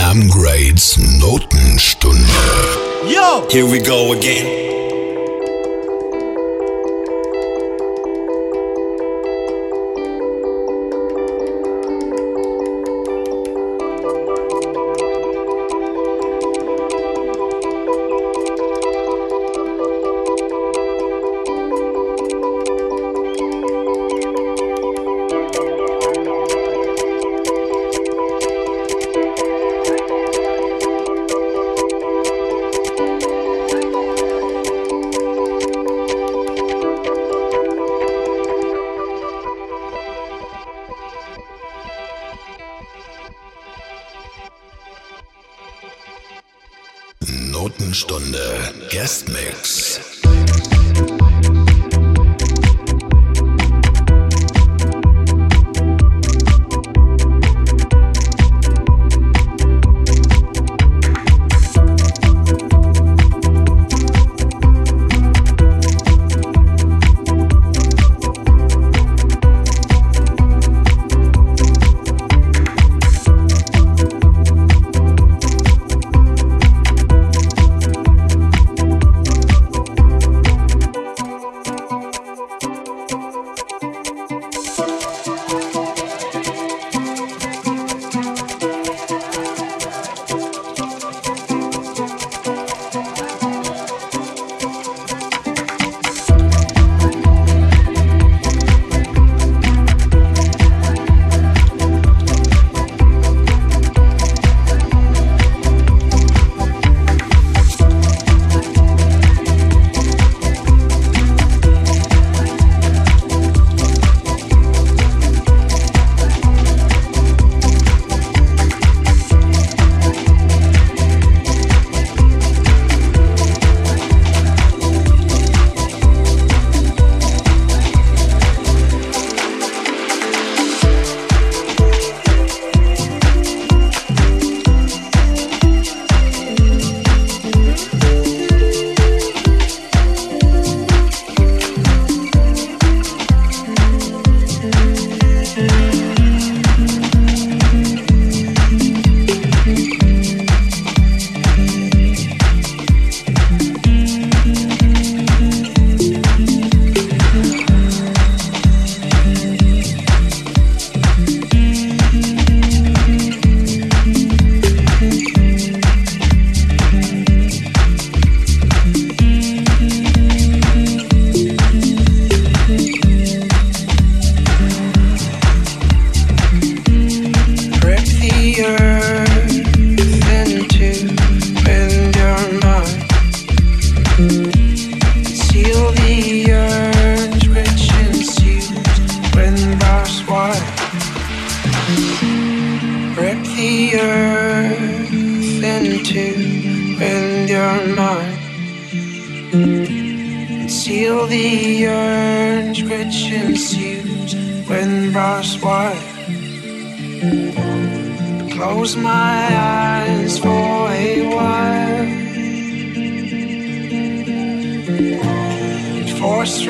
Sam Grades Notenstunde. Yo! Here we go again.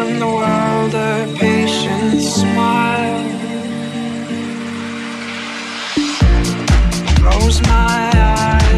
from the world a patient smile. Close my eyes.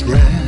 what's.